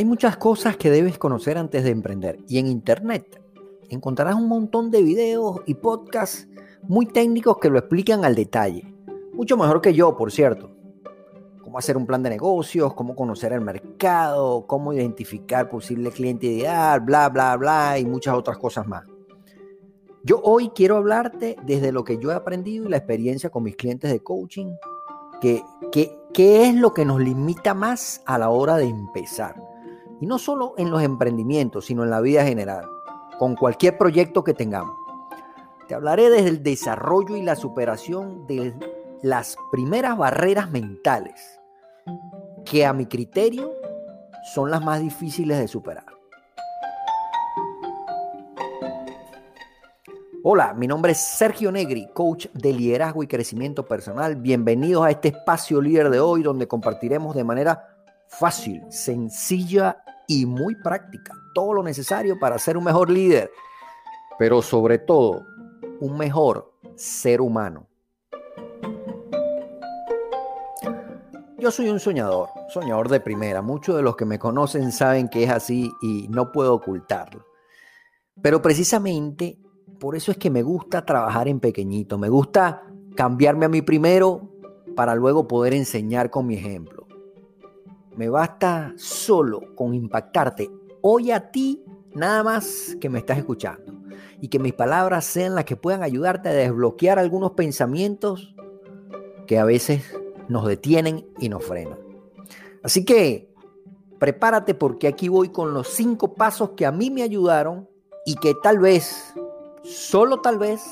Hay muchas cosas que debes conocer antes de emprender y en Internet encontrarás un montón de videos y podcasts muy técnicos que lo explican al detalle. Mucho mejor que yo, por cierto. Cómo hacer un plan de negocios, cómo conocer el mercado, cómo identificar posible cliente ideal, bla, bla, bla y muchas otras cosas más. Yo hoy quiero hablarte desde lo que yo he aprendido y la experiencia con mis clientes de coaching, que, que, es lo que nos limita más a la hora de empezar. Y no solo en los emprendimientos, sino en la vida general, con cualquier proyecto que tengamos. Te hablaré desde el desarrollo y la superación de las primeras barreras mentales, que a mi criterio son las más difíciles de superar. Hola, mi nombre es Sergio Negri, coach de liderazgo y crecimiento personal. Bienvenidos a este espacio líder de hoy donde compartiremos de manera fácil, sencilla y muy práctica todo lo necesario para ser un mejor líder, pero sobre todo un mejor ser humano. Yo soy un soñador, soñador de primera. Muchos de los que me conocen saben que es así y no puedo ocultarlo. Pero precisamente por eso es que me gusta trabajar en pequeñito. Me gusta cambiarme a mí primero para luego poder enseñar con mi ejemplo. Me basta solo con impactarte hoy a ti, nada más que me estás escuchando. Y que mis palabras sean las que puedan ayudarte a desbloquear algunos pensamientos que a veces nos detienen y nos frenan. Así que prepárate porque aquí voy con los cinco pasos que a mí me ayudaron y que tal vez, solo tal vez,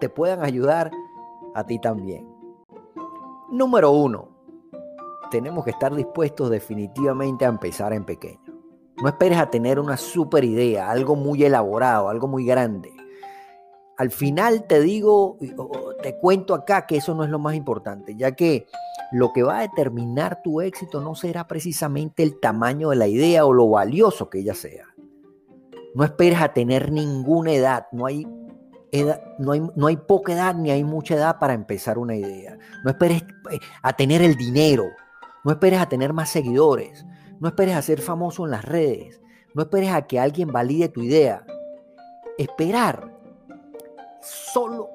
te puedan ayudar a ti también. Número uno, tenemos que estar dispuestos definitivamente a empezar en pequeño. No esperes a tener una super idea, algo muy elaborado, algo muy grande. Al final te digo, te cuento acá que eso no es lo más importante, ya que lo que va a determinar tu éxito no será precisamente el tamaño de la idea o lo valioso que ella sea. No esperes a tener ninguna edad, no hay no, hay, no hay poca edad ni hay mucha edad para empezar una idea. No esperes eh, a tener el dinero, no esperes a tener más seguidores. No esperes a ser famoso en las redes. No esperes a que alguien valide tu idea. Esperar solo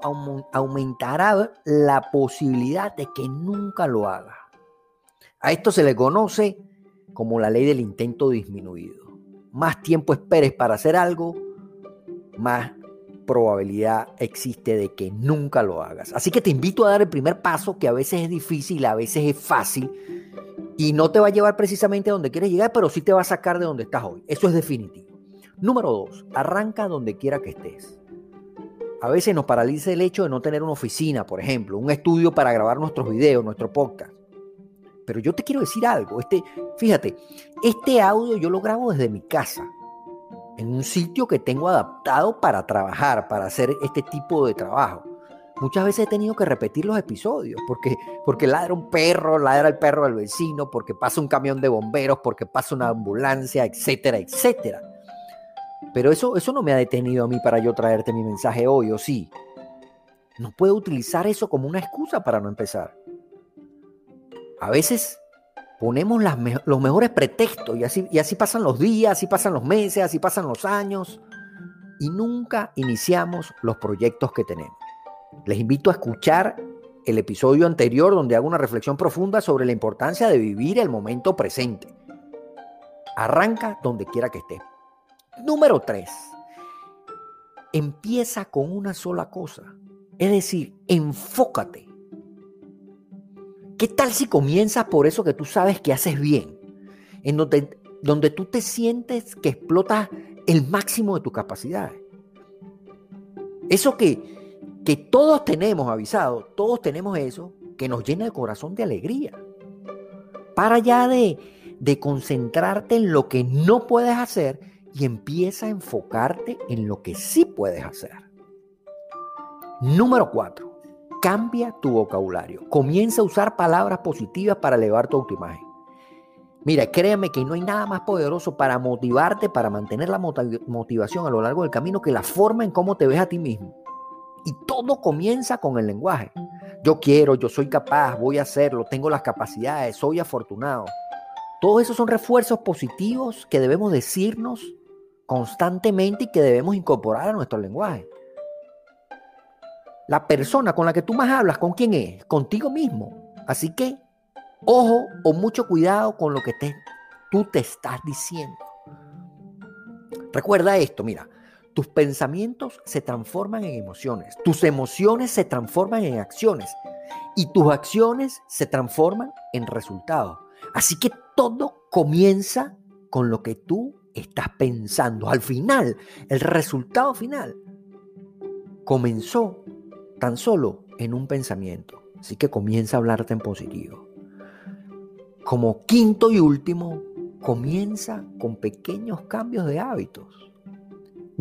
aumentará la posibilidad de que nunca lo haga. A esto se le conoce como la ley del intento disminuido. Más tiempo esperes para hacer algo, más probabilidad existe de que nunca lo hagas. Así que te invito a dar el primer paso, que a veces es difícil, a veces es fácil, y no te va a llevar precisamente a donde quieres llegar, pero sí te va a sacar de donde estás hoy. Eso es definitivo. Número dos, arranca donde quiera que estés. A veces nos paraliza el hecho de no tener una oficina, por ejemplo, un estudio para grabar nuestros videos, nuestro podcast. Pero yo te quiero decir algo. Este, fíjate, este audio yo lo grabo desde mi casa, en un sitio que tengo adaptado para trabajar, para hacer este tipo de trabajo. Muchas veces he tenido que repetir los episodios porque, porque ladra un perro, ladra el perro del vecino, porque pasa un camión de bomberos, porque pasa una ambulancia, etcétera, etcétera. Pero eso, eso no me ha detenido a mí para yo traerte mi mensaje hoy, ¿o sí? No puedo utilizar eso como una excusa para no empezar. A veces ponemos los mejores pretextos y así, y así pasan los días, así pasan los meses, así pasan los años y nunca iniciamos los proyectos que tenemos. Les invito a escuchar el episodio anterior donde hago una reflexión profunda sobre la importancia de vivir el momento presente. Arranca donde quiera que estés. Número 3. Empieza con una sola cosa. Es decir, enfócate. ¿Qué tal si comienzas por eso que tú sabes que haces bien? En donde, donde tú te sientes que explotas el máximo de tus capacidades. Eso que, que todos tenemos avisado, todos tenemos eso, que nos llena el corazón de alegría. Para allá de, de concentrarte en lo que no puedes hacer y empieza a enfocarte en lo que sí puedes hacer. Número 4. Cambia tu vocabulario. Comienza a usar palabras positivas para elevar tu autoimagen. Mira, créeme que no hay nada más poderoso para motivarte, para mantener la motivación a lo largo del camino que la forma en cómo te ves a ti mismo. Y todo comienza con el lenguaje. Yo quiero, yo soy capaz, voy a hacerlo, tengo las capacidades, soy afortunado. Todos esos son refuerzos positivos que debemos decirnos constantemente y que debemos incorporar a nuestro lenguaje. La persona con la que tú más hablas, ¿con quién es? Contigo mismo. Así que, ojo o mucho cuidado con lo que te, tú te estás diciendo. Recuerda esto, mira, tus pensamientos se transforman en emociones, tus emociones se transforman en acciones y tus acciones se transforman en resultados. Así que todo comienza con lo que tú estás pensando. Al final, el resultado final comenzó tan solo en un pensamiento. Así que comienza a hablarte en positivo. Como quinto y último, comienza con pequeños cambios de hábitos.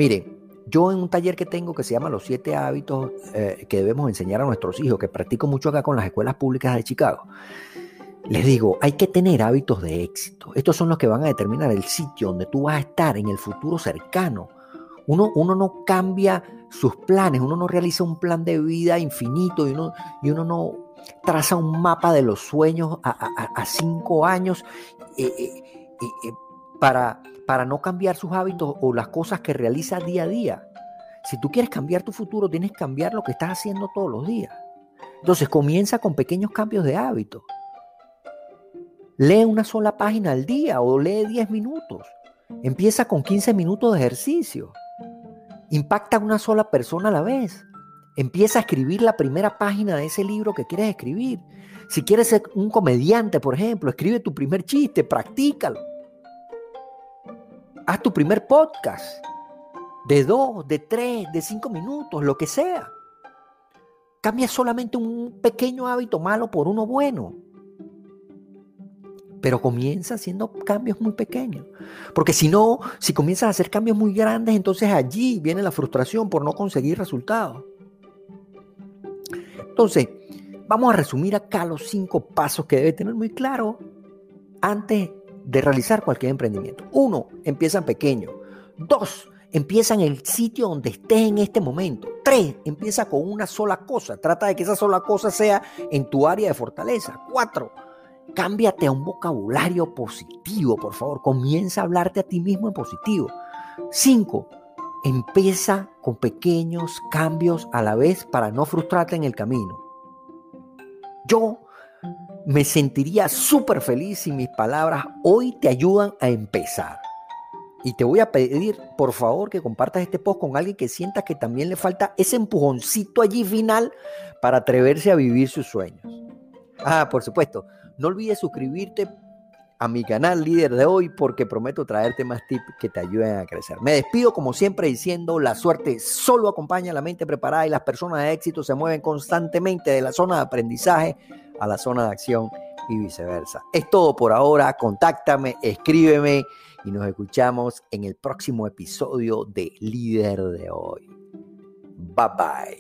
Mire, yo en un taller que tengo que se llama Los siete hábitos eh, que debemos enseñar a nuestros hijos, que practico mucho acá con las escuelas públicas de Chicago, les digo, hay que tener hábitos de éxito. Estos son los que van a determinar el sitio donde tú vas a estar en el futuro cercano. Uno, uno no cambia sus planes, uno no realiza un plan de vida infinito y uno, y uno no traza un mapa de los sueños a, cinco años eh, eh, para, para no cambiar sus hábitos o las cosas que realiza día a día. Si tú quieres cambiar tu futuro, tienes que cambiar lo que estás haciendo todos los días. Entonces comienza con pequeños cambios de hábitos. Lee una sola página al día o lee 10 minutos. Empieza con 15 minutos de ejercicio. Impacta a una sola persona a la vez. Empieza a escribir la primera página de ese libro que quieres escribir. Si quieres ser un comediante, por ejemplo, escribe tu primer chiste, practícalo. Haz tu primer podcast de dos, de tres, de cinco minutos, lo que sea. Cambia solamente un pequeño hábito malo por uno bueno pero comienza haciendo cambios muy pequeños. Porque si no, si comienzas a hacer cambios muy grandes, entonces allí viene la frustración por no conseguir resultados. Entonces, vamos a resumir acá los cinco pasos que debe tener muy claro antes de realizar cualquier emprendimiento. Uno, empieza pequeño. Dos, empieza en el sitio donde estés en este momento. Tres, empieza con una sola cosa. Trata de que esa sola cosa sea en tu área de fortaleza. Cuatro, Cámbiate a un vocabulario positivo, por favor. Comienza a hablarte a ti mismo en positivo. Cinco, empieza con pequeños cambios a la vez para no frustrarte en el camino. Yo me sentiría súper feliz si mis palabras hoy te ayudan a empezar. Y te voy a pedir, por favor, que compartas este post con alguien que sienta que también le falta ese empujoncito allí final para atreverse a vivir sus sueños. Ah, por supuesto, no olvides suscribirte a mi canal líder de hoy porque prometo traerte más tips que te ayuden a crecer. Me despido como siempre diciendo la suerte solo acompaña a la mente preparada y las personas de éxito se mueven constantemente de la zona de aprendizaje a la zona de acción y viceversa. Es todo por ahora, contáctame, escríbeme y nos escuchamos en el próximo episodio de líder de hoy. Bye bye.